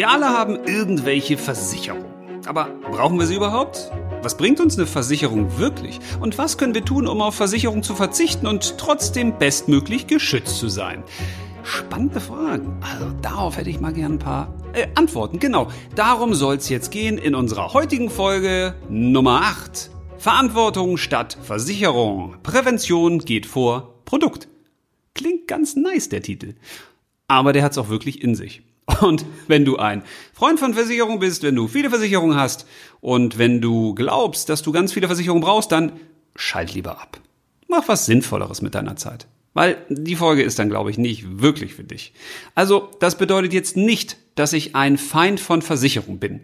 Wir alle haben irgendwelche Versicherungen. Aber brauchen wir sie überhaupt? Was bringt uns eine Versicherung wirklich? Und was können wir tun, um auf Versicherung zu verzichten und trotzdem bestmöglich geschützt zu sein? Spannende Fragen. Also darauf hätte ich mal gern ein paar äh, Antworten. Genau, darum soll es jetzt gehen in unserer heutigen Folge Nummer 8. Verantwortung statt Versicherung. Prävention geht vor Produkt. Klingt ganz nice, der Titel. Aber der hat es auch wirklich in sich. Und wenn du ein Freund von Versicherung bist, wenn du viele Versicherungen hast und wenn du glaubst, dass du ganz viele Versicherungen brauchst, dann schalt lieber ab. Mach was Sinnvolleres mit deiner Zeit. Weil die Folge ist dann, glaube ich, nicht wirklich für dich. Also, das bedeutet jetzt nicht, dass ich ein Feind von Versicherung bin.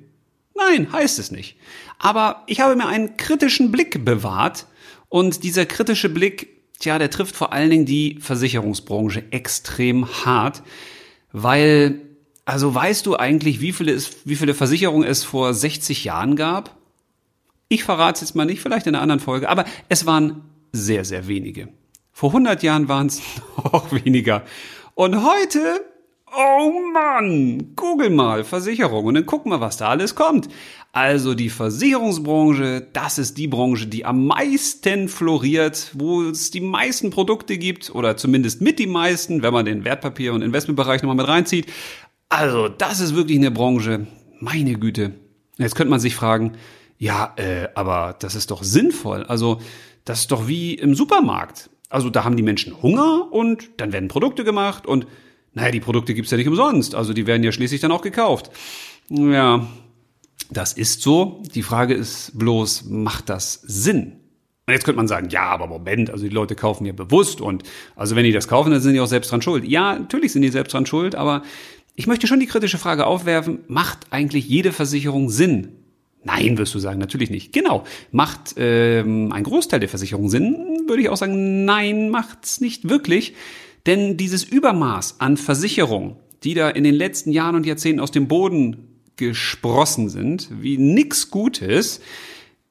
Nein, heißt es nicht. Aber ich habe mir einen kritischen Blick bewahrt und dieser kritische Blick, tja, der trifft vor allen Dingen die Versicherungsbranche extrem hart, weil also weißt du eigentlich, wie viele, es, wie viele Versicherungen es vor 60 Jahren gab? Ich verrate es jetzt mal nicht, vielleicht in einer anderen Folge, aber es waren sehr, sehr wenige. Vor 100 Jahren waren es noch weniger. Und heute, oh Mann, google mal Versicherung und dann guck mal, was da alles kommt. Also die Versicherungsbranche, das ist die Branche, die am meisten floriert, wo es die meisten Produkte gibt oder zumindest mit die meisten, wenn man den Wertpapier- und Investmentbereich nochmal mit reinzieht. Also, das ist wirklich eine Branche. Meine Güte. Jetzt könnte man sich fragen, ja, äh, aber das ist doch sinnvoll. Also, das ist doch wie im Supermarkt. Also, da haben die Menschen Hunger und dann werden Produkte gemacht und naja, die Produkte gibt's ja nicht umsonst. Also, die werden ja schließlich dann auch gekauft. Ja, das ist so. Die Frage ist bloß, macht das Sinn? Und jetzt könnte man sagen, ja, aber Moment, also die Leute kaufen ja bewusst und also wenn die das kaufen, dann sind die auch selbst dran schuld. Ja, natürlich sind die selbst dran schuld, aber ich möchte schon die kritische Frage aufwerfen, macht eigentlich jede Versicherung Sinn? Nein, wirst du sagen, natürlich nicht. Genau. Macht ähm, ein Großteil der Versicherung Sinn? Würde ich auch sagen, nein, macht's nicht wirklich. Denn dieses Übermaß an Versicherung, die da in den letzten Jahren und Jahrzehnten aus dem Boden gesprossen sind, wie nix Gutes,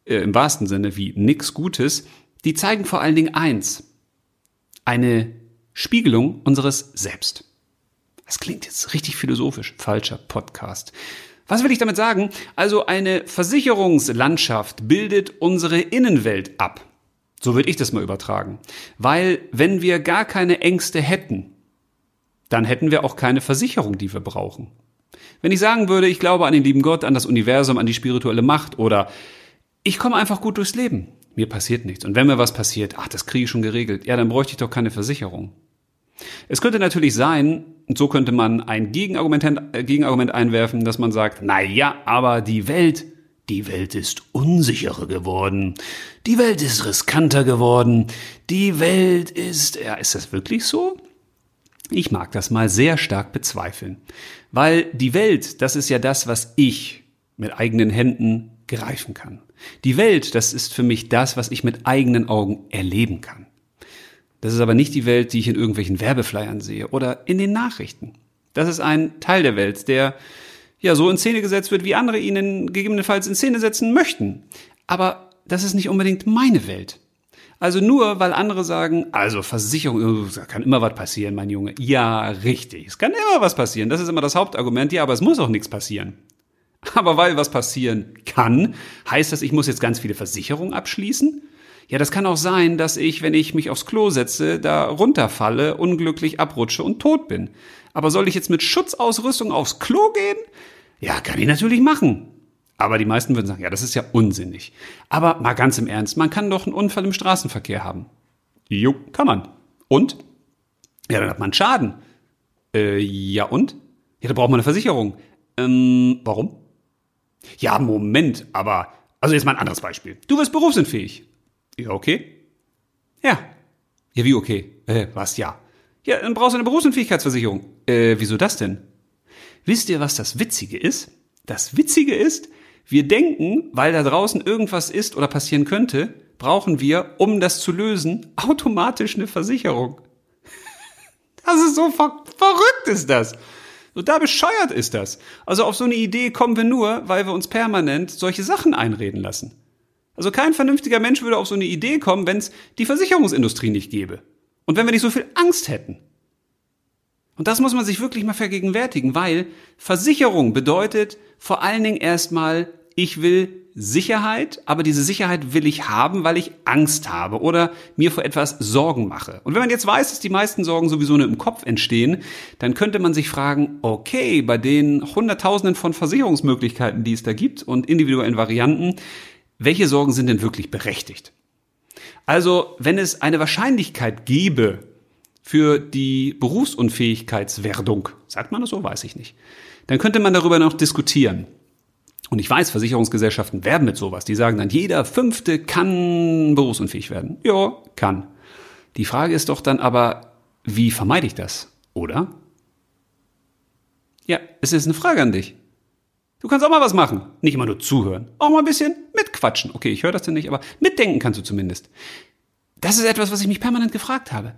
äh, im wahrsten Sinne wie nix Gutes, die zeigen vor allen Dingen eins. Eine Spiegelung unseres Selbst. Das klingt jetzt richtig philosophisch. Falscher Podcast. Was will ich damit sagen? Also eine Versicherungslandschaft bildet unsere Innenwelt ab. So würde ich das mal übertragen. Weil wenn wir gar keine Ängste hätten, dann hätten wir auch keine Versicherung, die wir brauchen. Wenn ich sagen würde, ich glaube an den lieben Gott, an das Universum, an die spirituelle Macht oder ich komme einfach gut durchs Leben, mir passiert nichts. Und wenn mir was passiert, ach, das kriege ich schon geregelt, ja, dann bräuchte ich doch keine Versicherung. Es könnte natürlich sein, und so könnte man ein Gegenargument, äh, Gegenargument einwerfen, dass man sagt, na ja, aber die Welt, die Welt ist unsicherer geworden. Die Welt ist riskanter geworden. Die Welt ist, ja, ist das wirklich so? Ich mag das mal sehr stark bezweifeln. Weil die Welt, das ist ja das, was ich mit eigenen Händen greifen kann. Die Welt, das ist für mich das, was ich mit eigenen Augen erleben kann. Das ist aber nicht die Welt, die ich in irgendwelchen Werbeflyern sehe oder in den Nachrichten. Das ist ein Teil der Welt, der ja so in Szene gesetzt wird, wie andere ihn gegebenenfalls in Szene setzen möchten. Aber das ist nicht unbedingt meine Welt. Also nur, weil andere sagen, also Versicherung, da kann immer was passieren, mein Junge. Ja, richtig. Es kann immer was passieren. Das ist immer das Hauptargument. Ja, aber es muss auch nichts passieren. Aber weil was passieren kann, heißt das, ich muss jetzt ganz viele Versicherungen abschließen? Ja, das kann auch sein, dass ich, wenn ich mich aufs Klo setze, da runterfalle, unglücklich abrutsche und tot bin. Aber soll ich jetzt mit Schutzausrüstung aufs Klo gehen? Ja, kann ich natürlich machen. Aber die meisten würden sagen, ja, das ist ja unsinnig. Aber mal ganz im Ernst, man kann doch einen Unfall im Straßenverkehr haben. Jo, kann man. Und? Ja, dann hat man Schaden. Äh, ja und? Ja, da braucht man eine Versicherung. Ähm, warum? Ja, Moment, aber, also jetzt mal ein anderes Beispiel. Du wirst berufsunfähig. Ja, okay. Ja. Ja, wie okay? Äh, was? Ja. Ja, dann brauchst du eine Berufsunfähigkeitsversicherung. Äh, wieso das denn? Wisst ihr, was das Witzige ist? Das Witzige ist, wir denken, weil da draußen irgendwas ist oder passieren könnte, brauchen wir, um das zu lösen, automatisch eine Versicherung. Das ist so ver verrückt ist das. So da bescheuert ist das. Also auf so eine Idee kommen wir nur, weil wir uns permanent solche Sachen einreden lassen. Also kein vernünftiger Mensch würde auf so eine Idee kommen, wenn es die Versicherungsindustrie nicht gäbe. Und wenn wir nicht so viel Angst hätten. Und das muss man sich wirklich mal vergegenwärtigen, weil Versicherung bedeutet vor allen Dingen erstmal, ich will Sicherheit, aber diese Sicherheit will ich haben, weil ich Angst habe oder mir vor etwas Sorgen mache. Und wenn man jetzt weiß, dass die meisten Sorgen sowieso nur im Kopf entstehen, dann könnte man sich fragen, okay, bei den Hunderttausenden von Versicherungsmöglichkeiten, die es da gibt und individuellen Varianten, welche Sorgen sind denn wirklich berechtigt? Also, wenn es eine Wahrscheinlichkeit gäbe für die Berufsunfähigkeitswerdung, sagt man das so, weiß ich nicht, dann könnte man darüber noch diskutieren. Und ich weiß, Versicherungsgesellschaften werben mit sowas. Die sagen dann, jeder Fünfte kann berufsunfähig werden. Ja, kann. Die Frage ist doch dann aber, wie vermeide ich das? Oder? Ja, es ist eine Frage an dich. Du kannst auch mal was machen. Nicht immer nur zuhören. Auch mal ein bisschen mitquatschen. Okay, ich höre das denn nicht, aber mitdenken kannst du zumindest. Das ist etwas, was ich mich permanent gefragt habe.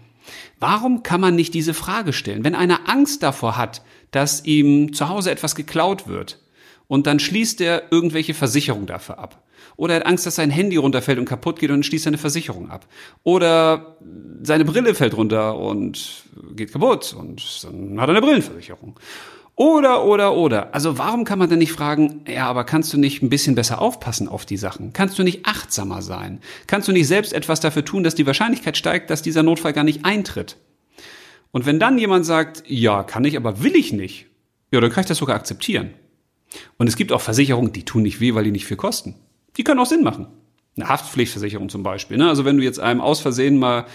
Warum kann man nicht diese Frage stellen? Wenn einer Angst davor hat, dass ihm zu Hause etwas geklaut wird, und dann schließt er irgendwelche Versicherung dafür ab. Oder er hat Angst, dass sein Handy runterfällt und kaputt geht und dann schließt er eine Versicherung ab. Oder seine Brille fällt runter und geht kaputt und dann hat er eine Brillenversicherung. Oder, oder, oder. Also warum kann man denn nicht fragen, ja, aber kannst du nicht ein bisschen besser aufpassen auf die Sachen? Kannst du nicht achtsamer sein? Kannst du nicht selbst etwas dafür tun, dass die Wahrscheinlichkeit steigt, dass dieser Notfall gar nicht eintritt? Und wenn dann jemand sagt, ja, kann ich, aber will ich nicht, ja, dann kann ich das sogar akzeptieren. Und es gibt auch Versicherungen, die tun nicht weh, weil die nicht viel kosten. Die können auch Sinn machen. Eine Haftpflichtversicherung zum Beispiel. Ne? Also wenn du jetzt einem aus Versehen mal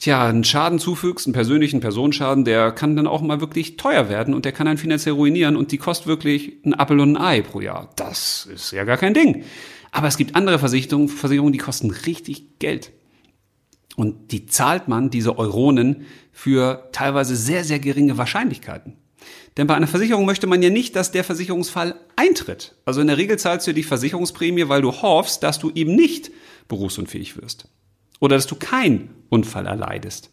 tja, einen Schaden zufügst, einen persönlichen Personenschaden, der kann dann auch mal wirklich teuer werden und der kann einen finanziell ruinieren und die kostet wirklich ein Appel und ein Ei pro Jahr. Das ist ja gar kein Ding. Aber es gibt andere Versicherungen, Versicherungen, die kosten richtig Geld. Und die zahlt man, diese Euronen, für teilweise sehr, sehr geringe Wahrscheinlichkeiten. Denn bei einer Versicherung möchte man ja nicht, dass der Versicherungsfall eintritt. Also in der Regel zahlst du die Versicherungsprämie, weil du hoffst, dass du eben nicht berufsunfähig wirst. Oder dass du keinen Unfall erleidest.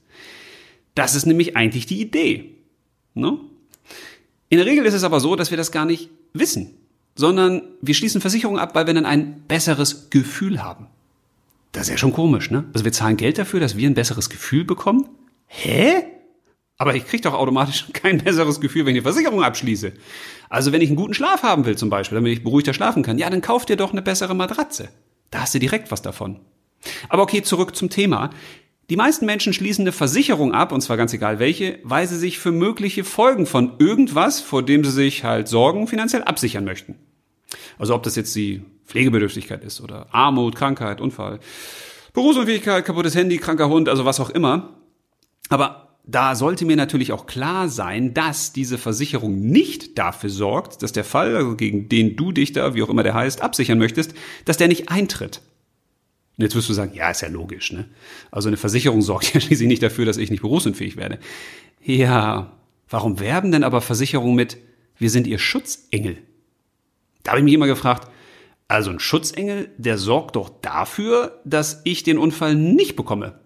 Das ist nämlich eigentlich die Idee. Ne? In der Regel ist es aber so, dass wir das gar nicht wissen, sondern wir schließen Versicherungen ab, weil wir dann ein besseres Gefühl haben. Das ist ja schon komisch, ne? Also wir zahlen Geld dafür, dass wir ein besseres Gefühl bekommen? Hä? Aber ich kriege doch automatisch kein besseres Gefühl, wenn ich eine Versicherung abschließe. Also wenn ich einen guten Schlaf haben will zum Beispiel, damit ich beruhigter schlafen kann, ja, dann kauf dir doch eine bessere Matratze. Da hast du direkt was davon. Aber okay, zurück zum Thema. Die meisten Menschen schließen eine Versicherung ab, und zwar ganz egal welche, weil sie sich für mögliche Folgen von irgendwas, vor dem sie sich halt Sorgen, finanziell absichern möchten. Also ob das jetzt die Pflegebedürftigkeit ist oder Armut, Krankheit, Unfall, Berufsunfähigkeit, kaputtes Handy, kranker Hund, also was auch immer. Aber da sollte mir natürlich auch klar sein, dass diese Versicherung nicht dafür sorgt, dass der Fall, also gegen den du dich da, wie auch immer der heißt, absichern möchtest, dass der nicht eintritt. Und jetzt wirst du sagen, ja, ist ja logisch, ne? Also eine Versicherung sorgt ja schließlich nicht dafür, dass ich nicht berufsunfähig werde. Ja, warum werben denn aber Versicherungen mit, wir sind ihr Schutzengel? Da habe ich mich immer gefragt, also ein Schutzengel, der sorgt doch dafür, dass ich den Unfall nicht bekomme.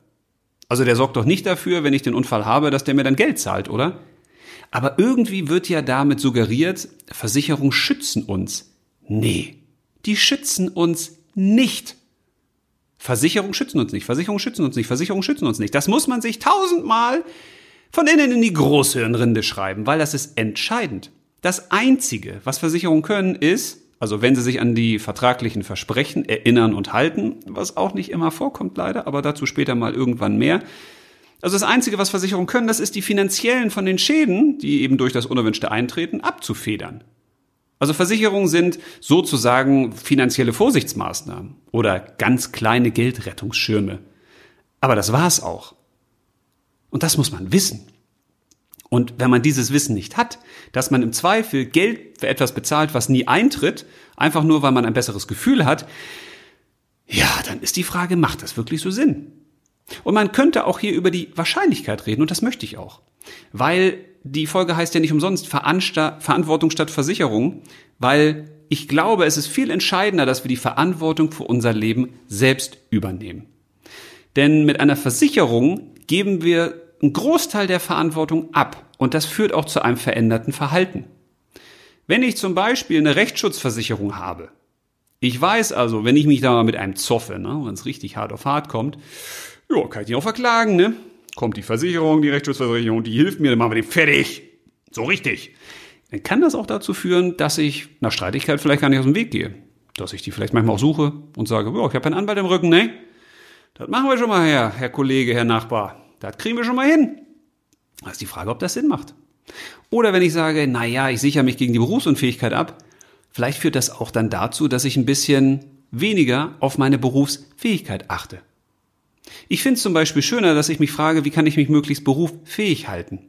Also der sorgt doch nicht dafür, wenn ich den Unfall habe, dass der mir dann Geld zahlt, oder? Aber irgendwie wird ja damit suggeriert, Versicherungen schützen uns. Nee, die schützen uns nicht. Versicherungen schützen uns nicht, Versicherungen schützen uns nicht, Versicherungen schützen uns nicht. Das muss man sich tausendmal von innen in die Großhirnrinde schreiben, weil das ist entscheidend. Das Einzige, was Versicherungen können, ist, also wenn sie sich an die vertraglichen Versprechen erinnern und halten, was auch nicht immer vorkommt leider, aber dazu später mal irgendwann mehr. Also das Einzige, was Versicherungen können, das ist die finanziellen von den Schäden, die eben durch das unerwünschte Eintreten, abzufedern. Also Versicherungen sind sozusagen finanzielle Vorsichtsmaßnahmen oder ganz kleine Geldrettungsschirme. Aber das war's auch. Und das muss man wissen. Und wenn man dieses Wissen nicht hat, dass man im Zweifel Geld für etwas bezahlt, was nie eintritt, einfach nur weil man ein besseres Gefühl hat, ja, dann ist die Frage, macht das wirklich so Sinn? Und man könnte auch hier über die Wahrscheinlichkeit reden, und das möchte ich auch. Weil die Folge heißt ja nicht umsonst Verantwortung statt Versicherung, weil ich glaube, es ist viel entscheidender, dass wir die Verantwortung für unser Leben selbst übernehmen. Denn mit einer Versicherung geben wir einen Großteil der Verantwortung ab und das führt auch zu einem veränderten Verhalten. Wenn ich zum Beispiel eine Rechtsschutzversicherung habe, ich weiß also, wenn ich mich da mal mit einem zoffe, ne, wenn es richtig hart auf hart kommt, ja, kann ich ihn auch verklagen, ne? Kommt die Versicherung, die Rechtsschutzversicherung, die hilft mir, dann machen wir den fertig. So richtig. Dann kann das auch dazu führen, dass ich nach Streitigkeit vielleicht gar nicht aus dem Weg gehe. Dass ich die vielleicht manchmal auch suche und sage, oh, ich habe einen Anwalt im Rücken, ne? Das machen wir schon mal her, Herr Kollege, Herr Nachbar. Das kriegen wir schon mal hin. Das ist die Frage, ob das Sinn macht. Oder wenn ich sage, na ja, ich sichere mich gegen die Berufsunfähigkeit ab, vielleicht führt das auch dann dazu, dass ich ein bisschen weniger auf meine Berufsfähigkeit achte. Ich finde es zum Beispiel schöner, dass ich mich frage, wie kann ich mich möglichst berufsfähig halten?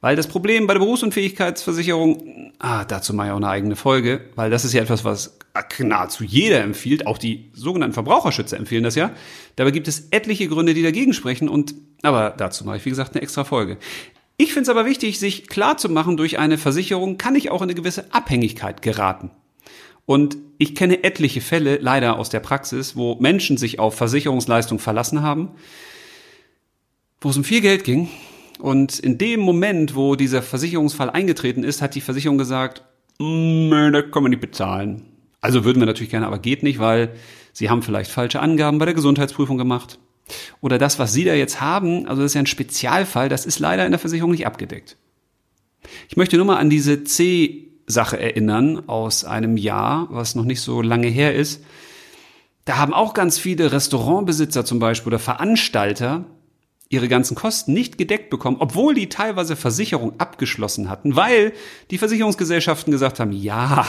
Weil das Problem bei der Berufsunfähigkeitsversicherung, ah, dazu mache ich auch eine eigene Folge, weil das ist ja etwas, was nahezu jeder empfiehlt, auch die sogenannten Verbraucherschützer empfehlen das ja. Dabei gibt es etliche Gründe, die dagegen sprechen und, aber dazu mache ich, wie gesagt, eine extra Folge. Ich finde es aber wichtig, sich klar zu machen, durch eine Versicherung kann ich auch in eine gewisse Abhängigkeit geraten. Und ich kenne etliche Fälle, leider aus der Praxis, wo Menschen sich auf Versicherungsleistung verlassen haben, wo es um viel Geld ging. Und in dem Moment, wo dieser Versicherungsfall eingetreten ist, hat die Versicherung gesagt, mm, das können wir nicht bezahlen. Also würden wir natürlich gerne, aber geht nicht, weil Sie haben vielleicht falsche Angaben bei der Gesundheitsprüfung gemacht. Oder das, was Sie da jetzt haben, also das ist ja ein Spezialfall, das ist leider in der Versicherung nicht abgedeckt. Ich möchte nur mal an diese C Sache erinnern aus einem Jahr, was noch nicht so lange her ist. Da haben auch ganz viele Restaurantbesitzer zum Beispiel oder Veranstalter ihre ganzen Kosten nicht gedeckt bekommen, obwohl die teilweise Versicherung abgeschlossen hatten, weil die Versicherungsgesellschaften gesagt haben, ja,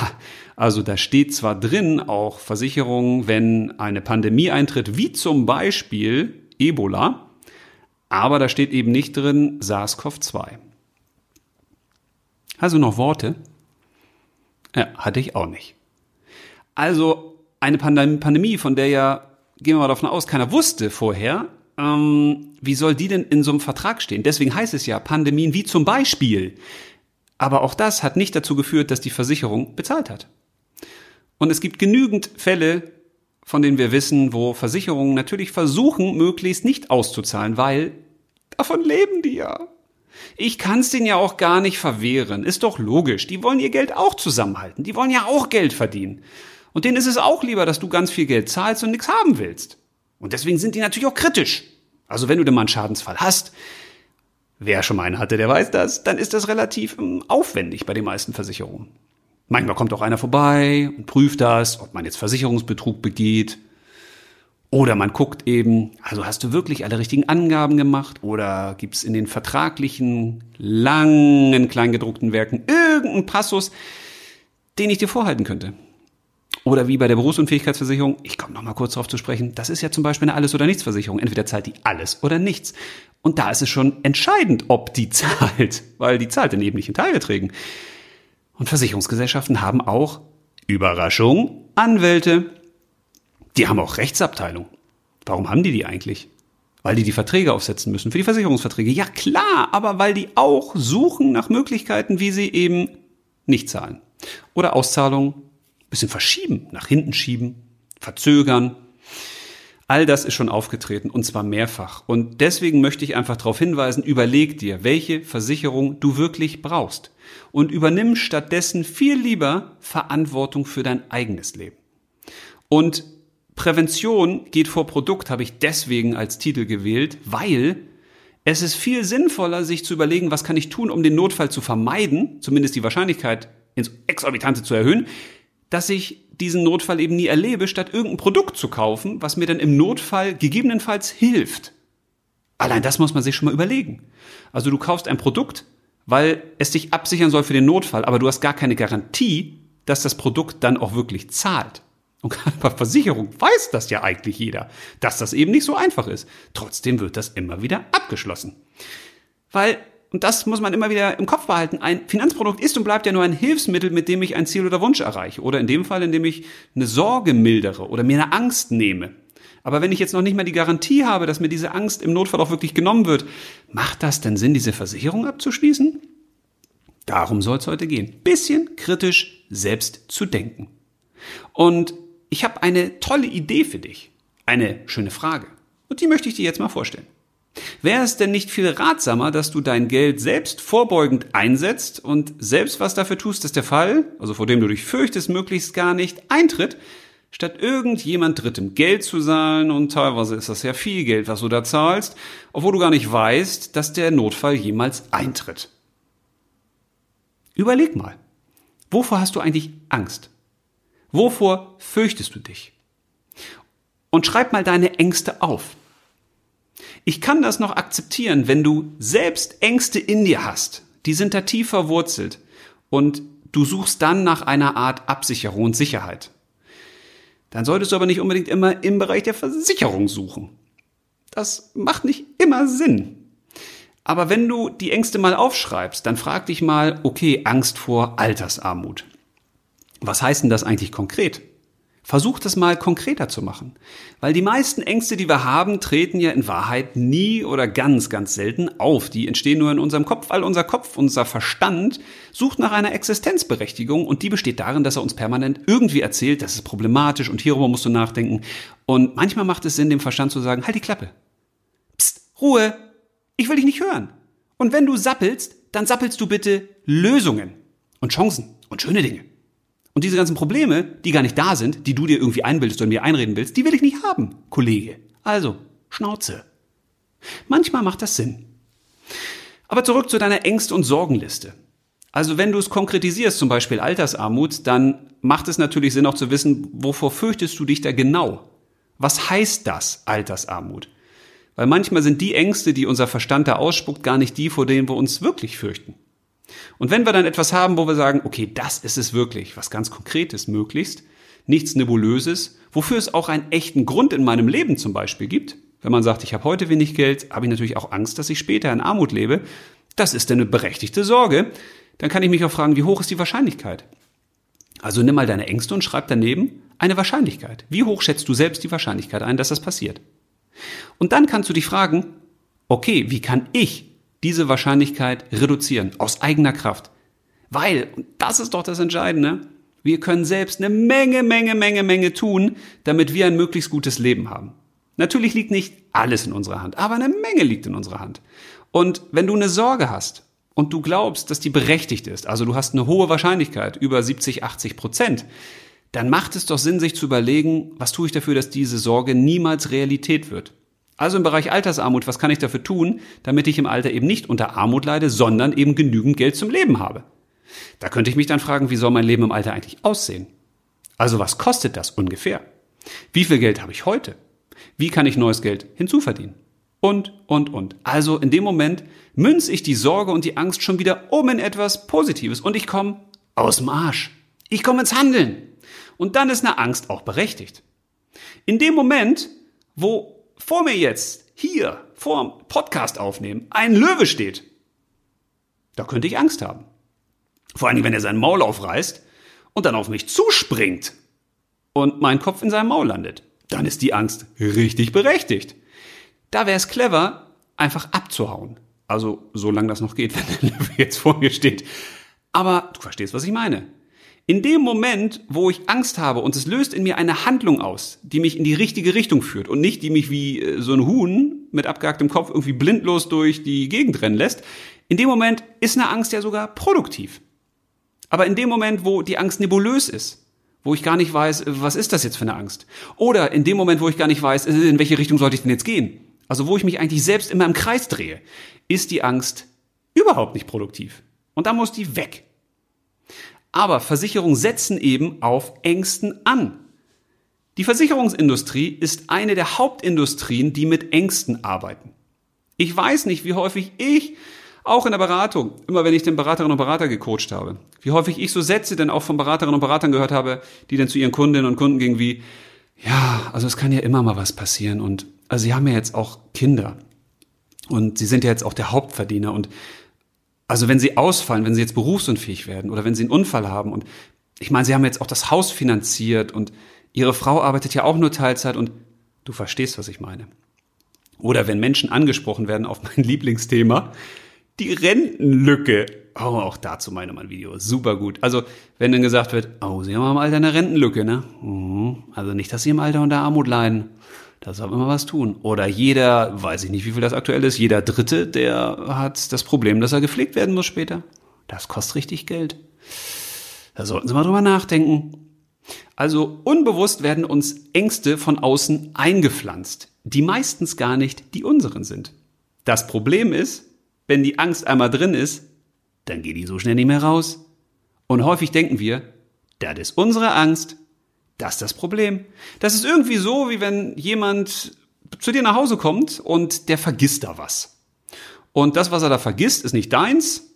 also da steht zwar drin auch Versicherung, wenn eine Pandemie eintritt, wie zum Beispiel Ebola, aber da steht eben nicht drin SARS-CoV-2. Also noch Worte? Ja, hatte ich auch nicht. Also eine Pandemie, von der ja, gehen wir mal davon aus, keiner wusste vorher, ähm, wie soll die denn in so einem Vertrag stehen? Deswegen heißt es ja Pandemien wie zum Beispiel. Aber auch das hat nicht dazu geführt, dass die Versicherung bezahlt hat. Und es gibt genügend Fälle, von denen wir wissen, wo Versicherungen natürlich versuchen, möglichst nicht auszuzahlen, weil davon leben die ja. Ich kann's denen ja auch gar nicht verwehren. Ist doch logisch. Die wollen ihr Geld auch zusammenhalten. Die wollen ja auch Geld verdienen. Und denen ist es auch lieber, dass du ganz viel Geld zahlst und nichts haben willst. Und deswegen sind die natürlich auch kritisch. Also wenn du denn mal einen Schadensfall hast, wer schon mal einen hatte, der weiß das, dann ist das relativ ähm, aufwendig bei den meisten Versicherungen. Manchmal kommt auch einer vorbei und prüft das, ob man jetzt Versicherungsbetrug begeht. Oder man guckt eben, also hast du wirklich alle richtigen Angaben gemacht oder gibt es in den vertraglichen, langen, kleingedruckten Werken irgendeinen Passus, den ich dir vorhalten könnte? Oder wie bei der Berufsunfähigkeitsversicherung, ich komme noch mal kurz darauf zu sprechen, das ist ja zum Beispiel eine Alles- oder Nichts-Versicherung. Entweder zahlt die alles oder nichts. Und da ist es schon entscheidend, ob die zahlt, weil die zahlt dann eben in Teilbeträgen. Und Versicherungsgesellschaften haben auch, Überraschung, Anwälte. Die haben auch Rechtsabteilung. Warum haben die die eigentlich? Weil die die Verträge aufsetzen müssen für die Versicherungsverträge. Ja klar, aber weil die auch suchen nach Möglichkeiten, wie sie eben nicht zahlen. Oder Auszahlungen bisschen verschieben, nach hinten schieben, verzögern. All das ist schon aufgetreten und zwar mehrfach. Und deswegen möchte ich einfach darauf hinweisen, überleg dir, welche Versicherung du wirklich brauchst und übernimm stattdessen viel lieber Verantwortung für dein eigenes Leben. Und Prävention geht vor Produkt habe ich deswegen als Titel gewählt, weil es ist viel sinnvoller, sich zu überlegen, was kann ich tun, um den Notfall zu vermeiden, zumindest die Wahrscheinlichkeit ins Exorbitante zu erhöhen, dass ich diesen Notfall eben nie erlebe, statt irgendein Produkt zu kaufen, was mir dann im Notfall gegebenenfalls hilft. Allein das muss man sich schon mal überlegen. Also du kaufst ein Produkt, weil es dich absichern soll für den Notfall, aber du hast gar keine Garantie, dass das Produkt dann auch wirklich zahlt. Und bei Versicherung weiß das ja eigentlich jeder, dass das eben nicht so einfach ist. Trotzdem wird das immer wieder abgeschlossen. Weil, und das muss man immer wieder im Kopf behalten, ein Finanzprodukt ist und bleibt ja nur ein Hilfsmittel, mit dem ich ein Ziel oder Wunsch erreiche. Oder in dem Fall, in dem ich eine Sorge mildere oder mir eine Angst nehme. Aber wenn ich jetzt noch nicht mal die Garantie habe, dass mir diese Angst im Notfall auch wirklich genommen wird, macht das denn Sinn, diese Versicherung abzuschließen? Darum soll es heute gehen. Bisschen kritisch selbst zu denken. Und ich habe eine tolle Idee für dich. Eine schöne Frage. Und die möchte ich dir jetzt mal vorstellen. Wäre es denn nicht viel ratsamer, dass du dein Geld selbst vorbeugend einsetzt und selbst was dafür tust, dass der Fall, also vor dem du dich fürchtest, möglichst gar nicht eintritt, Statt irgendjemand Drittem Geld zu zahlen, und teilweise ist das ja viel Geld, was du da zahlst, obwohl du gar nicht weißt, dass der Notfall jemals eintritt. Überleg mal, wovor hast du eigentlich Angst? Wovor fürchtest du dich? Und schreib mal deine Ängste auf. Ich kann das noch akzeptieren, wenn du selbst Ängste in dir hast. Die sind da tief verwurzelt. Und du suchst dann nach einer Art Absicherung und Sicherheit. Dann solltest du aber nicht unbedingt immer im Bereich der Versicherung suchen. Das macht nicht immer Sinn. Aber wenn du die Ängste mal aufschreibst, dann frag dich mal, okay, Angst vor Altersarmut. Was heißt denn das eigentlich konkret? Versuch das mal konkreter zu machen. Weil die meisten Ängste, die wir haben, treten ja in Wahrheit nie oder ganz, ganz selten auf. Die entstehen nur in unserem Kopf, weil unser Kopf, unser Verstand sucht nach einer Existenzberechtigung und die besteht darin, dass er uns permanent irgendwie erzählt, das ist problematisch und hierüber musst du nachdenken. Und manchmal macht es Sinn, dem Verstand zu sagen, halt die Klappe. Psst, Ruhe, ich will dich nicht hören. Und wenn du sappelst, dann sappelst du bitte Lösungen und Chancen und schöne Dinge. Und diese ganzen Probleme, die gar nicht da sind, die du dir irgendwie einbildest oder mir einreden willst, die will ich nicht haben, Kollege. Also, Schnauze. Manchmal macht das Sinn. Aber zurück zu deiner Ängste- und Sorgenliste. Also wenn du es konkretisierst, zum Beispiel Altersarmut, dann macht es natürlich Sinn auch zu wissen, wovor fürchtest du dich da genau? Was heißt das, Altersarmut? Weil manchmal sind die Ängste, die unser Verstand da ausspuckt, gar nicht die, vor denen wir uns wirklich fürchten. Und wenn wir dann etwas haben, wo wir sagen, okay, das ist es wirklich, was ganz Konkretes möglichst, nichts Nebulöses, wofür es auch einen echten Grund in meinem Leben zum Beispiel gibt, wenn man sagt, ich habe heute wenig Geld, habe ich natürlich auch Angst, dass ich später in Armut lebe, das ist eine berechtigte Sorge, dann kann ich mich auch fragen, wie hoch ist die Wahrscheinlichkeit? Also nimm mal deine Ängste und schreib daneben eine Wahrscheinlichkeit. Wie hoch schätzt du selbst die Wahrscheinlichkeit ein, dass das passiert? Und dann kannst du dich fragen, okay, wie kann ich diese Wahrscheinlichkeit reduzieren aus eigener Kraft? Weil, und das ist doch das Entscheidende, wir können selbst eine Menge, Menge, Menge, Menge tun, damit wir ein möglichst gutes Leben haben. Natürlich liegt nicht alles in unserer Hand, aber eine Menge liegt in unserer Hand. Und wenn du eine Sorge hast und du glaubst, dass die berechtigt ist, also du hast eine hohe Wahrscheinlichkeit, über 70, 80 Prozent, dann macht es doch Sinn, sich zu überlegen, was tue ich dafür, dass diese Sorge niemals Realität wird. Also im Bereich Altersarmut, was kann ich dafür tun, damit ich im Alter eben nicht unter Armut leide, sondern eben genügend Geld zum Leben habe? Da könnte ich mich dann fragen, wie soll mein Leben im Alter eigentlich aussehen? Also was kostet das ungefähr? Wie viel Geld habe ich heute? Wie kann ich neues Geld hinzuverdienen? Und, und, und. Also in dem Moment münze ich die Sorge und die Angst schon wieder um in etwas Positives und ich komme aus dem Arsch. Ich komme ins Handeln. Und dann ist eine Angst auch berechtigt. In dem Moment, wo vor mir jetzt, hier, vor dem Podcast aufnehmen, ein Löwe steht, da könnte ich Angst haben. Vor allem, wenn er sein Maul aufreißt und dann auf mich zuspringt und mein Kopf in seinem Maul landet. Dann ist die Angst richtig berechtigt. Da wäre es clever, einfach abzuhauen. Also, solange das noch geht, wenn der Löwe jetzt vor mir steht. Aber du verstehst, was ich meine. In dem Moment, wo ich Angst habe und es löst in mir eine Handlung aus, die mich in die richtige Richtung führt und nicht die mich wie äh, so ein Huhn mit abgehacktem Kopf irgendwie blindlos durch die Gegend rennen lässt, in dem Moment ist eine Angst ja sogar produktiv. Aber in dem Moment, wo die Angst nebulös ist, wo ich gar nicht weiß, äh, was ist das jetzt für eine Angst? Oder in dem Moment, wo ich gar nicht weiß, äh, in welche Richtung sollte ich denn jetzt gehen? Also wo ich mich eigentlich selbst immer im Kreis drehe, ist die Angst überhaupt nicht produktiv. Und da muss die weg. Aber Versicherungen setzen eben auf Ängsten an. Die Versicherungsindustrie ist eine der Hauptindustrien, die mit Ängsten arbeiten. Ich weiß nicht, wie häufig ich, auch in der Beratung, immer wenn ich den Beraterinnen und Berater gecoacht habe, wie häufig ich so Sätze denn auch von Beraterinnen und Beratern gehört habe, die dann zu ihren Kundinnen und Kunden gingen wie, ja, also es kann ja immer mal was passieren und also sie haben ja jetzt auch Kinder und sie sind ja jetzt auch der Hauptverdiener und also wenn sie ausfallen, wenn sie jetzt berufsunfähig werden oder wenn sie einen Unfall haben und ich meine, sie haben jetzt auch das Haus finanziert und ihre Frau arbeitet ja auch nur Teilzeit und du verstehst, was ich meine. Oder wenn Menschen angesprochen werden auf mein Lieblingsthema, die Rentenlücke. Oh, auch dazu meine mein Video. Super gut. Also, wenn dann gesagt wird, oh, Sie haben im Alter eine Rentenlücke, ne? Mhm. Also nicht, dass Sie im Alter unter Armut leiden. Da soll man was tun. Oder jeder, weiß ich nicht, wie viel das aktuell ist, jeder Dritte, der hat das Problem, dass er gepflegt werden muss später. Das kostet richtig Geld. Da sollten Sie mal drüber nachdenken. Also unbewusst werden uns Ängste von außen eingepflanzt, die meistens gar nicht die unseren sind. Das Problem ist, wenn die Angst einmal drin ist, dann geht die so schnell nicht mehr raus. Und häufig denken wir, das ist unsere Angst, das ist das Problem. Das ist irgendwie so, wie wenn jemand zu dir nach Hause kommt und der vergisst da was. Und das, was er da vergisst, ist nicht deins.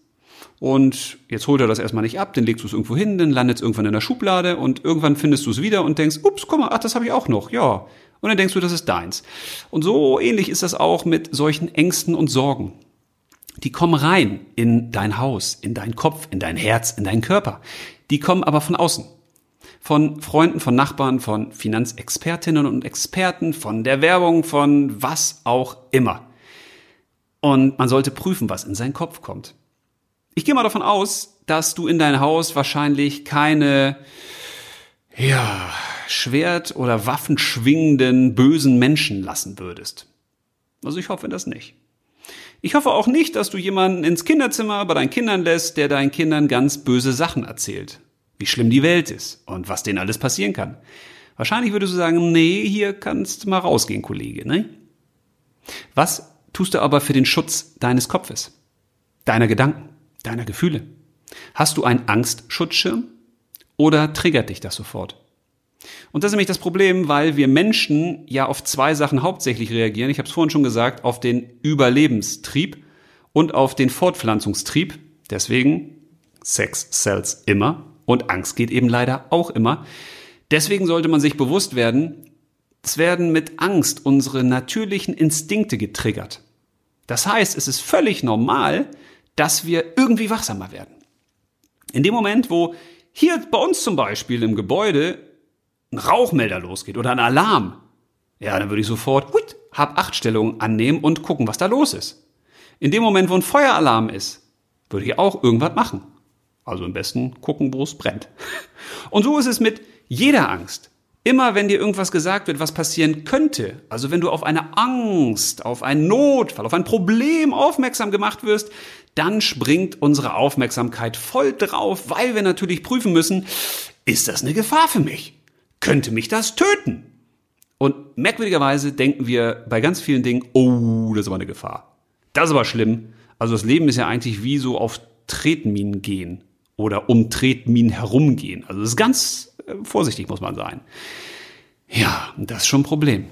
Und jetzt holt er das erstmal nicht ab, dann legst du es irgendwo hin, dann landet es irgendwann in der Schublade und irgendwann findest du es wieder und denkst, ups, guck mal, ach, das habe ich auch noch, ja. Und dann denkst du, das ist deins. Und so ähnlich ist das auch mit solchen Ängsten und Sorgen. Die kommen rein in dein Haus, in deinen Kopf, in dein Herz, in deinen Körper. Die kommen aber von außen. Von Freunden, von Nachbarn, von Finanzexpertinnen und Experten, von der Werbung, von was auch immer. Und man sollte prüfen, was in seinen Kopf kommt. Ich gehe mal davon aus, dass du in dein Haus wahrscheinlich keine, ja, Schwert- oder waffenschwingenden bösen Menschen lassen würdest. Also ich hoffe das nicht. Ich hoffe auch nicht, dass du jemanden ins Kinderzimmer bei deinen Kindern lässt, der deinen Kindern ganz böse Sachen erzählt. Wie schlimm die Welt ist und was denen alles passieren kann. Wahrscheinlich würdest du sagen, nee, hier kannst du mal rausgehen, Kollege, ne? Was tust du aber für den Schutz deines Kopfes, deiner Gedanken, deiner Gefühle? Hast du einen Angstschutzschirm oder triggert dich das sofort? Und das ist nämlich das Problem, weil wir Menschen ja auf zwei Sachen hauptsächlich reagieren. Ich habe es vorhin schon gesagt, auf den Überlebenstrieb und auf den Fortpflanzungstrieb. Deswegen Sex sells immer und Angst geht eben leider auch immer. Deswegen sollte man sich bewusst werden, es werden mit Angst unsere natürlichen Instinkte getriggert. Das heißt, es ist völlig normal, dass wir irgendwie wachsamer werden. In dem Moment, wo hier bei uns zum Beispiel im Gebäude ein Rauchmelder losgeht oder ein Alarm, ja, dann würde ich sofort huit, hab acht Stellungen annehmen und gucken, was da los ist. In dem Moment, wo ein Feueralarm ist, würde ich auch irgendwas machen. Also am besten gucken, wo es brennt. Und so ist es mit jeder Angst. Immer wenn dir irgendwas gesagt wird, was passieren könnte, also wenn du auf eine Angst, auf einen Notfall, auf ein Problem aufmerksam gemacht wirst, dann springt unsere Aufmerksamkeit voll drauf, weil wir natürlich prüfen müssen, ist das eine Gefahr für mich? könnte mich das töten? Und merkwürdigerweise denken wir bei ganz vielen Dingen, oh, das ist aber eine Gefahr. Das ist aber schlimm. Also das Leben ist ja eigentlich wie so auf Tretminen gehen oder um Tretminen herumgehen. Also das ist ganz äh, vorsichtig, muss man sein. Ja, das ist schon ein Problem.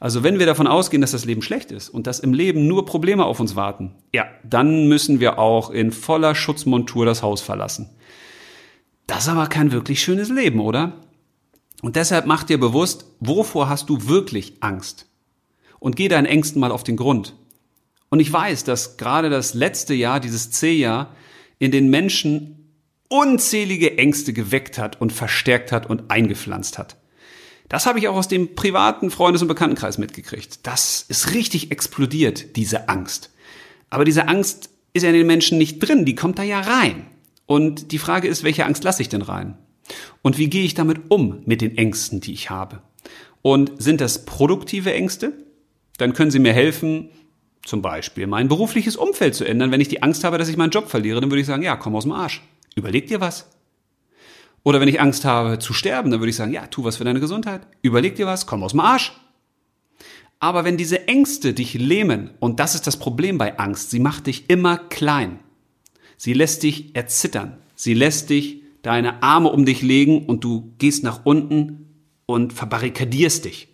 Also wenn wir davon ausgehen, dass das Leben schlecht ist und dass im Leben nur Probleme auf uns warten, ja, dann müssen wir auch in voller Schutzmontur das Haus verlassen. Das ist aber kein wirklich schönes Leben, oder? Und deshalb mach dir bewusst, wovor hast du wirklich Angst? Und geh deinen Ängsten mal auf den Grund. Und ich weiß, dass gerade das letzte Jahr, dieses C-Jahr, in den Menschen unzählige Ängste geweckt hat und verstärkt hat und eingepflanzt hat. Das habe ich auch aus dem privaten Freundes- und Bekanntenkreis mitgekriegt. Das ist richtig explodiert, diese Angst. Aber diese Angst ist ja in den Menschen nicht drin, die kommt da ja rein. Und die Frage ist, welche Angst lasse ich denn rein? Und wie gehe ich damit um, mit den Ängsten, die ich habe? Und sind das produktive Ängste? Dann können sie mir helfen, zum Beispiel mein berufliches Umfeld zu ändern. Wenn ich die Angst habe, dass ich meinen Job verliere, dann würde ich sagen, ja, komm aus dem Arsch. Überleg dir was. Oder wenn ich Angst habe zu sterben, dann würde ich sagen, ja, tu was für deine Gesundheit. Überleg dir was, komm aus dem Arsch. Aber wenn diese Ängste dich lähmen, und das ist das Problem bei Angst, sie macht dich immer klein. Sie lässt dich erzittern. Sie lässt dich deine Arme um dich legen und du gehst nach unten und verbarrikadierst dich.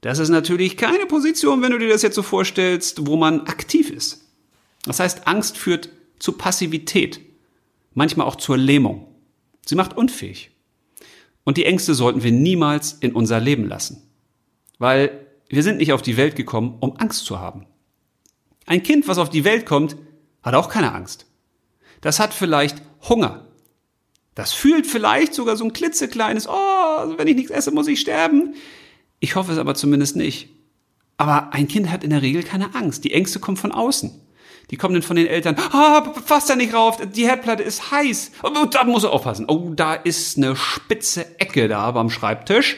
Das ist natürlich keine Position, wenn du dir das jetzt so vorstellst, wo man aktiv ist. Das heißt, Angst führt zu Passivität, manchmal auch zur Lähmung. Sie macht unfähig. Und die Ängste sollten wir niemals in unser Leben lassen. Weil wir sind nicht auf die Welt gekommen, um Angst zu haben. Ein Kind, was auf die Welt kommt, hat auch keine Angst. Das hat vielleicht Hunger. Das fühlt vielleicht sogar so ein klitzekleines, oh, wenn ich nichts esse, muss ich sterben. Ich hoffe es aber zumindest nicht. Aber ein Kind hat in der Regel keine Angst. Die Ängste kommen von außen. Die kommen dann von den Eltern, ah, fass da nicht rauf, die Herdplatte ist heiß. Oh, da muss er aufpassen. Oh, da ist eine spitze Ecke da beim Schreibtisch.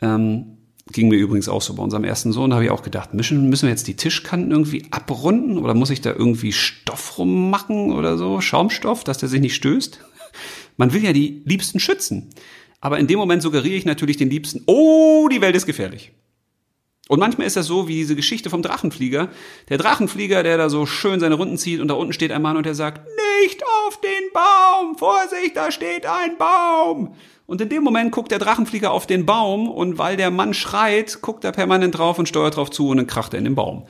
Ähm, ging mir übrigens auch so bei unserem ersten Sohn, da habe ich auch gedacht, müssen, müssen wir jetzt die Tischkanten irgendwie abrunden oder muss ich da irgendwie Stoff rummachen oder so, Schaumstoff, dass der sich nicht stößt? Man will ja die Liebsten schützen. Aber in dem Moment suggeriere ich natürlich den Liebsten, oh, die Welt ist gefährlich. Und manchmal ist das so wie diese Geschichte vom Drachenflieger. Der Drachenflieger, der da so schön seine Runden zieht und da unten steht ein Mann und der sagt, nicht auf den Baum! Vorsicht, da steht ein Baum! Und in dem Moment guckt der Drachenflieger auf den Baum und weil der Mann schreit, guckt er permanent drauf und steuert drauf zu und dann kracht er in den Baum.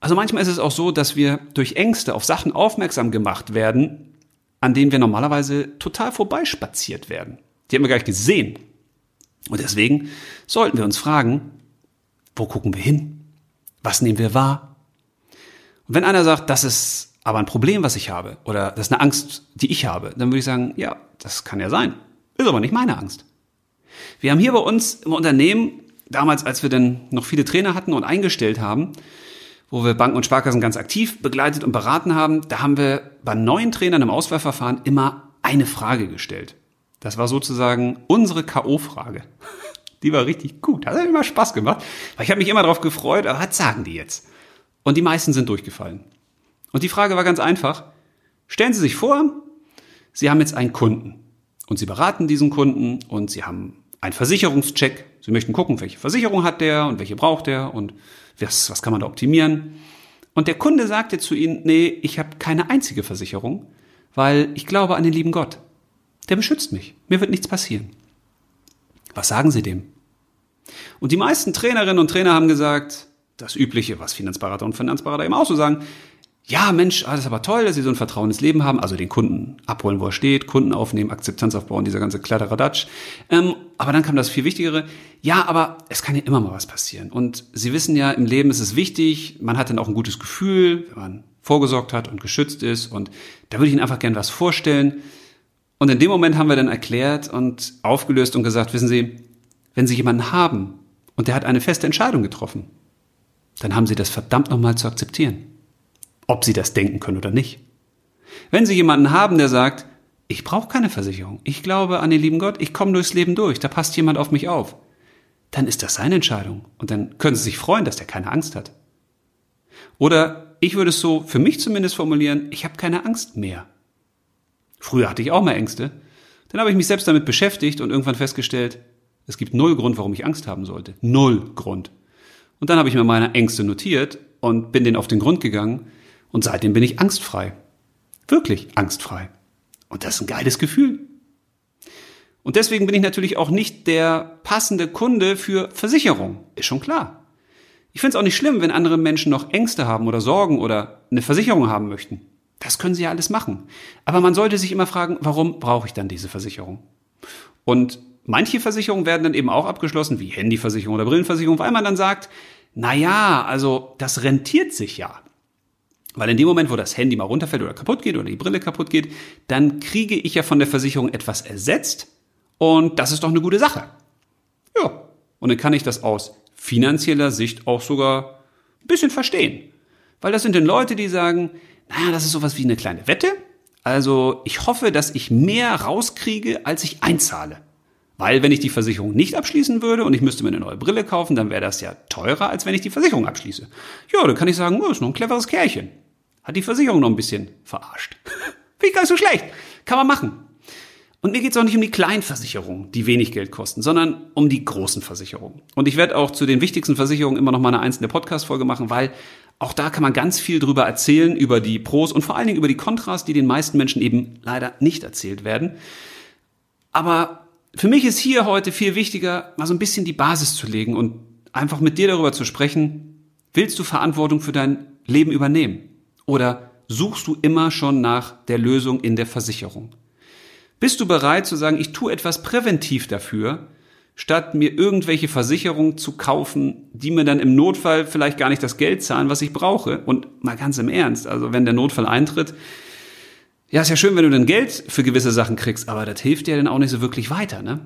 Also manchmal ist es auch so, dass wir durch Ängste auf Sachen aufmerksam gemacht werden, an denen wir normalerweise total vorbeispaziert werden. Die haben wir gar nicht gesehen. Und deswegen sollten wir uns fragen, wo gucken wir hin? Was nehmen wir wahr? Und wenn einer sagt, das ist aber ein Problem, was ich habe, oder das ist eine Angst, die ich habe, dann würde ich sagen, ja, das kann ja sein. Ist aber nicht meine Angst. Wir haben hier bei uns im Unternehmen, damals, als wir dann noch viele Trainer hatten und eingestellt haben, wo wir Banken und Sparkassen ganz aktiv begleitet und beraten haben, da haben wir bei neuen Trainern im Auswahlverfahren immer eine Frage gestellt. Das war sozusagen unsere K.O.-Frage. Die war richtig gut. Hat immer Spaß gemacht. Weil ich habe mich immer darauf gefreut, aber was sagen die jetzt? Und die meisten sind durchgefallen. Und die Frage war ganz einfach. Stellen Sie sich vor, Sie haben jetzt einen Kunden und Sie beraten diesen Kunden und Sie haben einen Versicherungscheck. Sie möchten gucken, welche Versicherung hat der und welche braucht der und was, was kann man da optimieren. Und der Kunde sagte zu Ihnen, nee, ich habe keine einzige Versicherung, weil ich glaube an den lieben Gott. Der beschützt mich. Mir wird nichts passieren. Was sagen Sie dem? Und die meisten Trainerinnen und Trainer haben gesagt, das Übliche, was Finanzberater und Finanzberater eben auch so sagen, ja, Mensch, das ist aber toll, dass Sie so ein vertrauendes Leben haben, also den Kunden abholen, wo er steht, Kunden aufnehmen, Akzeptanz aufbauen, dieser ganze Kladderadatsch. Ähm, aber dann kam das viel Wichtigere, ja, aber es kann ja immer mal was passieren. Und Sie wissen ja, im Leben ist es wichtig, man hat dann auch ein gutes Gefühl, wenn man vorgesorgt hat und geschützt ist. Und da würde ich Ihnen einfach gern was vorstellen. Und in dem Moment haben wir dann erklärt und aufgelöst und gesagt, wissen Sie, wenn Sie jemanden haben und der hat eine feste Entscheidung getroffen, dann haben Sie das verdammt nochmal zu akzeptieren. Ob Sie das denken können oder nicht. Wenn Sie jemanden haben, der sagt, ich brauche keine Versicherung, ich glaube an den lieben Gott, ich komme durchs Leben durch, da passt jemand auf mich auf, dann ist das seine Entscheidung. Und dann können Sie sich freuen, dass der keine Angst hat. Oder ich würde es so für mich zumindest formulieren, ich habe keine Angst mehr. Früher hatte ich auch mal Ängste. Dann habe ich mich selbst damit beschäftigt und irgendwann festgestellt, es gibt null Grund, warum ich Angst haben sollte. Null Grund. Und dann habe ich mir meine Ängste notiert und bin denen auf den Grund gegangen und seitdem bin ich angstfrei. Wirklich angstfrei. Und das ist ein geiles Gefühl. Und deswegen bin ich natürlich auch nicht der passende Kunde für Versicherung. Ist schon klar. Ich finde es auch nicht schlimm, wenn andere Menschen noch Ängste haben oder Sorgen oder eine Versicherung haben möchten. Das können sie ja alles machen. Aber man sollte sich immer fragen, warum brauche ich dann diese Versicherung? Und manche Versicherungen werden dann eben auch abgeschlossen, wie Handyversicherung oder Brillenversicherung, weil man dann sagt, na ja, also das rentiert sich ja. Weil in dem Moment, wo das Handy mal runterfällt oder kaputt geht oder die Brille kaputt geht, dann kriege ich ja von der Versicherung etwas ersetzt und das ist doch eine gute Sache. Ja. Und dann kann ich das aus finanzieller Sicht auch sogar ein bisschen verstehen. Weil das sind dann Leute, die sagen, naja, das ist sowas wie eine kleine Wette. Also ich hoffe, dass ich mehr rauskriege, als ich einzahle. Weil wenn ich die Versicherung nicht abschließen würde und ich müsste mir eine neue Brille kaufen, dann wäre das ja teurer, als wenn ich die Versicherung abschließe. Ja, dann kann ich sagen, oh, ist noch ein cleveres Kerlchen. Hat die Versicherung noch ein bisschen verarscht. Finde ich gar nicht so schlecht. Kann man machen. Und mir geht es auch nicht um die kleinen Versicherungen, die wenig Geld kosten, sondern um die großen Versicherungen. Und ich werde auch zu den wichtigsten Versicherungen immer noch mal eine einzelne Podcast-Folge machen, weil auch da kann man ganz viel drüber erzählen, über die Pros und vor allen Dingen über die Kontras, die den meisten Menschen eben leider nicht erzählt werden. Aber für mich ist hier heute viel wichtiger, mal so ein bisschen die Basis zu legen und einfach mit dir darüber zu sprechen, willst du Verantwortung für dein Leben übernehmen? Oder suchst du immer schon nach der Lösung in der Versicherung? Bist du bereit zu sagen, ich tue etwas präventiv dafür, statt mir irgendwelche Versicherungen zu kaufen, die mir dann im Notfall vielleicht gar nicht das Geld zahlen, was ich brauche. Und mal ganz im Ernst, also wenn der Notfall eintritt, ja, ist ja schön, wenn du dann Geld für gewisse Sachen kriegst, aber das hilft dir dann auch nicht so wirklich weiter, ne?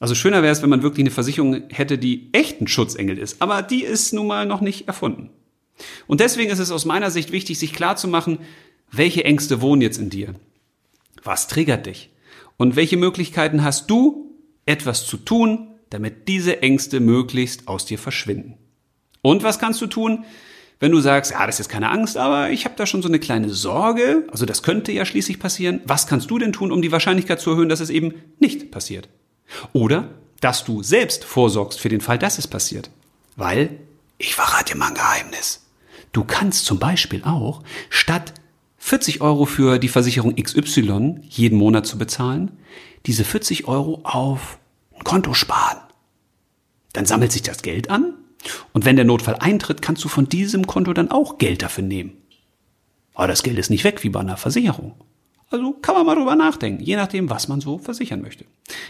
Also schöner wäre es, wenn man wirklich eine Versicherung hätte, die echt ein Schutzengel ist. Aber die ist nun mal noch nicht erfunden. Und deswegen ist es aus meiner Sicht wichtig, sich klarzumachen, welche Ängste wohnen jetzt in dir? Was triggert dich? Und welche Möglichkeiten hast du, etwas zu tun, damit diese Ängste möglichst aus dir verschwinden. Und was kannst du tun, wenn du sagst, ja, das ist keine Angst, aber ich habe da schon so eine kleine Sorge, also das könnte ja schließlich passieren. Was kannst du denn tun, um die Wahrscheinlichkeit zu erhöhen, dass es eben nicht passiert? Oder dass du selbst vorsorgst für den Fall, dass es passiert. Weil, ich verrate dir mal ein Geheimnis. Du kannst zum Beispiel auch statt 40 Euro für die Versicherung XY jeden Monat zu bezahlen, diese 40 Euro auf ein Konto sparen. Dann sammelt sich das Geld an und wenn der Notfall eintritt, kannst du von diesem Konto dann auch Geld dafür nehmen. Aber das Geld ist nicht weg wie bei einer Versicherung. Also kann man mal drüber nachdenken, je nachdem, was man so versichern möchte.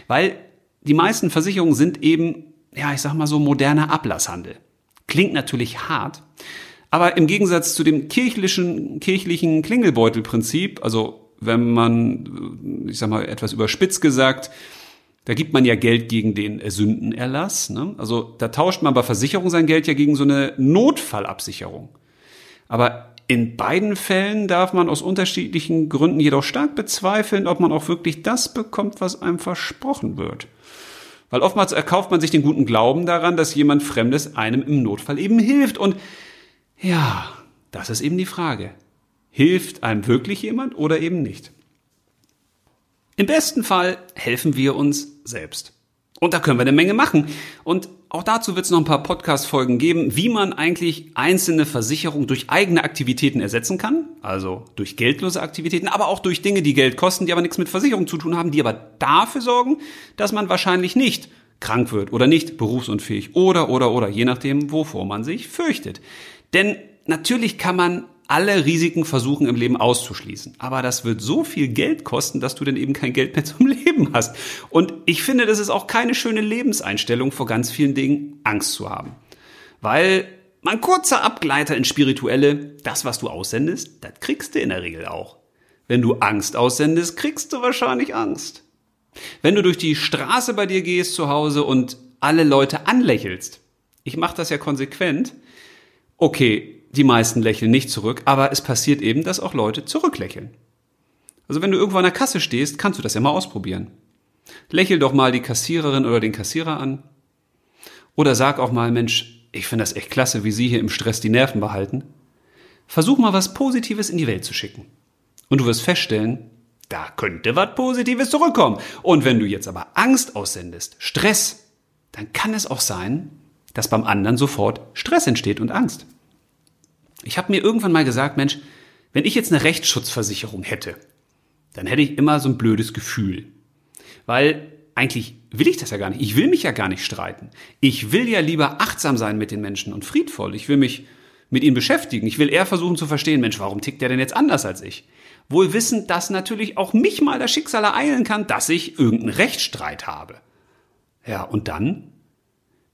Weil die meisten Versicherungen sind eben, ja, ich sag mal so moderner Ablasshandel. Klingt natürlich hart, aber im Gegensatz zu dem kirchlichen, kirchlichen Klingelbeutelprinzip, also wenn man, ich sag mal, etwas überspitzt gesagt, da gibt man ja Geld gegen den Sündenerlass. Ne? Also da tauscht man bei Versicherung sein Geld ja gegen so eine Notfallabsicherung. Aber in beiden Fällen darf man aus unterschiedlichen Gründen jedoch stark bezweifeln, ob man auch wirklich das bekommt, was einem versprochen wird. Weil oftmals erkauft man sich den guten Glauben daran, dass jemand Fremdes einem im Notfall eben hilft. Und ja, das ist eben die Frage. Hilft einem wirklich jemand oder eben nicht? Im besten Fall helfen wir uns selbst. Und da können wir eine Menge machen. Und auch dazu wird es noch ein paar Podcast-Folgen geben, wie man eigentlich einzelne Versicherungen durch eigene Aktivitäten ersetzen kann. Also durch geldlose Aktivitäten, aber auch durch Dinge, die Geld kosten, die aber nichts mit Versicherung zu tun haben, die aber dafür sorgen, dass man wahrscheinlich nicht krank wird oder nicht berufsunfähig oder, oder, oder, je nachdem, wovor man sich fürchtet. Denn natürlich kann man alle Risiken versuchen im Leben auszuschließen. Aber das wird so viel Geld kosten, dass du dann eben kein Geld mehr zum Leben hast. Und ich finde, das ist auch keine schöne Lebenseinstellung, vor ganz vielen Dingen Angst zu haben. Weil mein kurzer Abgleiter in Spirituelle, das, was du aussendest, das kriegst du in der Regel auch. Wenn du Angst aussendest, kriegst du wahrscheinlich Angst. Wenn du durch die Straße bei dir gehst zu Hause und alle Leute anlächelst, ich mache das ja konsequent, okay, die meisten lächeln nicht zurück, aber es passiert eben, dass auch Leute zurücklächeln. Also wenn du irgendwo an der Kasse stehst, kannst du das ja mal ausprobieren. Lächel doch mal die Kassiererin oder den Kassierer an. Oder sag auch mal, Mensch, ich finde das echt klasse, wie Sie hier im Stress die Nerven behalten. Versuch mal was Positives in die Welt zu schicken. Und du wirst feststellen, da könnte was Positives zurückkommen. Und wenn du jetzt aber Angst aussendest, Stress, dann kann es auch sein, dass beim anderen sofort Stress entsteht und Angst. Ich habe mir irgendwann mal gesagt, Mensch, wenn ich jetzt eine Rechtsschutzversicherung hätte, dann hätte ich immer so ein blödes Gefühl. Weil eigentlich will ich das ja gar nicht. Ich will mich ja gar nicht streiten. Ich will ja lieber achtsam sein mit den Menschen und friedvoll. Ich will mich mit ihnen beschäftigen. Ich will eher versuchen zu verstehen, Mensch, warum tickt der denn jetzt anders als ich? Wohl wissend, dass natürlich auch mich mal das Schicksal ereilen kann, dass ich irgendeinen Rechtsstreit habe. Ja, und dann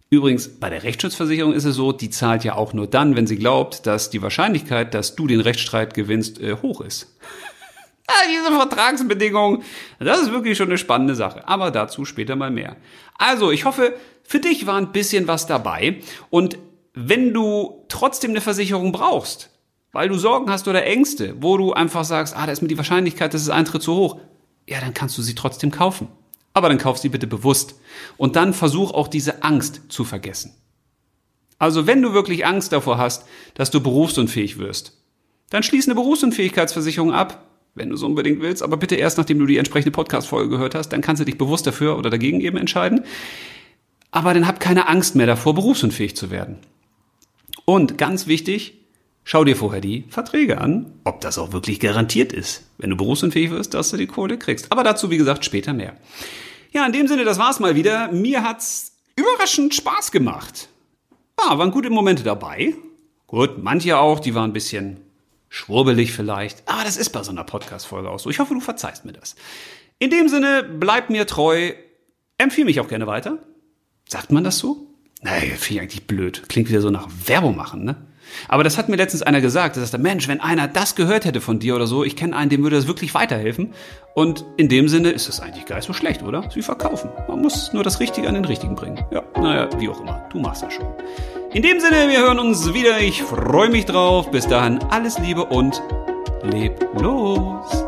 Übrigens, bei der Rechtsschutzversicherung ist es so, die zahlt ja auch nur dann, wenn sie glaubt, dass die Wahrscheinlichkeit, dass du den Rechtsstreit gewinnst, äh, hoch ist. ah, diese Vertragsbedingungen, das ist wirklich schon eine spannende Sache. Aber dazu später mal mehr. Also, ich hoffe, für dich war ein bisschen was dabei. Und wenn du trotzdem eine Versicherung brauchst, weil du Sorgen hast oder Ängste, wo du einfach sagst, ah, da ist mir die Wahrscheinlichkeit, dass es eintritt zu hoch, ja, dann kannst du sie trotzdem kaufen. Aber dann kauf sie bitte bewusst. Und dann versuch auch diese Angst zu vergessen. Also wenn du wirklich Angst davor hast, dass du berufsunfähig wirst, dann schließ eine Berufsunfähigkeitsversicherung ab, wenn du so unbedingt willst, aber bitte erst nachdem du die entsprechende Podcast-Folge gehört hast, dann kannst du dich bewusst dafür oder dagegen eben entscheiden. Aber dann hab keine Angst mehr davor, berufsunfähig zu werden. Und ganz wichtig, Schau dir vorher die Verträge an, ob das auch wirklich garantiert ist. Wenn du berufsunfähig wirst, dass du die Kohle kriegst. Aber dazu, wie gesagt, später mehr. Ja, in dem Sinne, das war's mal wieder. Mir hat's überraschend Spaß gemacht. Ja, waren gute Momente dabei. Gut, manche auch, die waren ein bisschen schwurbelig vielleicht. Aber das ist bei so einer Podcast-Folge auch so. Ich hoffe, du verzeihst mir das. In dem Sinne, bleib mir treu. Empfehle mich auch gerne weiter. Sagt man das so? Nee, finde ich eigentlich blöd. Klingt wieder so nach Werbung machen, ne? Aber das hat mir letztens einer gesagt, der sagte, Mensch, wenn einer das gehört hätte von dir oder so, ich kenne einen, dem würde das wirklich weiterhelfen. Und in dem Sinne ist das eigentlich gar nicht so schlecht, oder? Sie verkaufen. Man muss nur das Richtige an den Richtigen bringen. Ja, naja, wie auch immer. Du machst das schon. In dem Sinne, wir hören uns wieder. Ich freue mich drauf. Bis dahin alles Liebe und leb los.